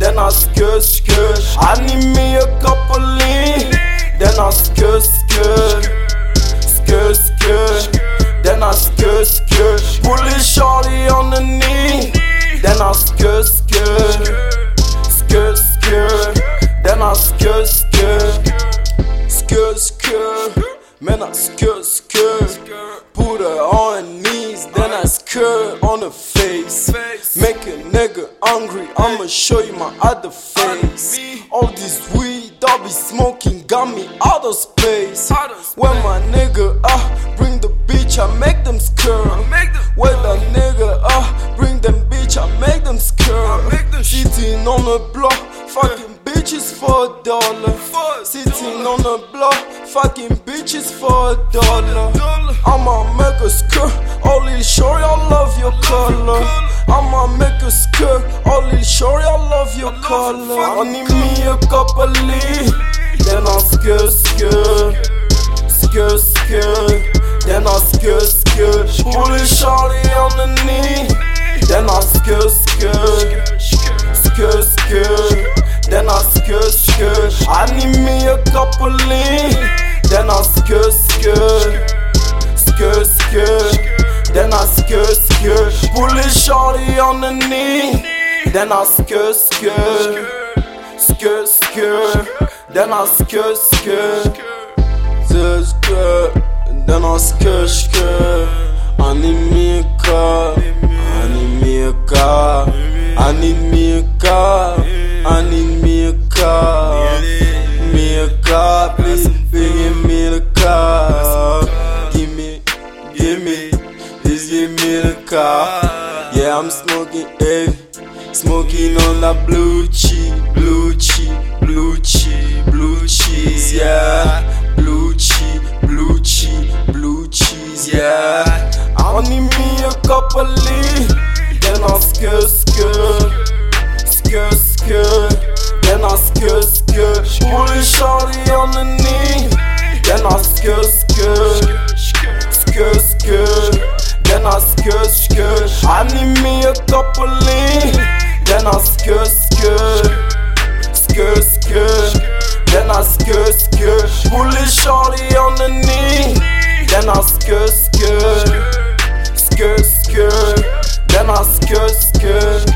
Then I skr Then I need me a couple Then I skr skr Skr skr Then I skr skr Pulling shawty on the knee Then I skr skr Skr skr Then I skr skr Skr skr Man I skr skr Put her on her knees Then I skr on the face. Make a nigga hungry I'ma show you my other face. All this weed I be smoking got me out of space. When my nigga ah bring the bitch I make them skr When the nigga ah bring them bitch I make them skr Sitting on the block fucking bitches for a dollar. Sitting on the block fucking bitches for a dollar. I'ma make a skirt, only sure I love your color. I'ma make a skirt, only sure I love your color. I need me a couple then I skirt, skirt, skirt, on the knee Then I skr skr Skr skr Then I skr skr Skr skr Then I skr skr I need me a car I need me a car I need me a car I need I'm smoking heavy, smoking on that blue cheese, blue cheese, blue cheese, blue cheese. Yeah, blue cheese, blue cheese, blue cheese. Yeah, I only need me a couple of, then I skr skr, skr skr, skr skr. Skr skr. Then I skr skr. Pulling shorty on the knee. Then I skr skr. Skr skr. Then I skr skr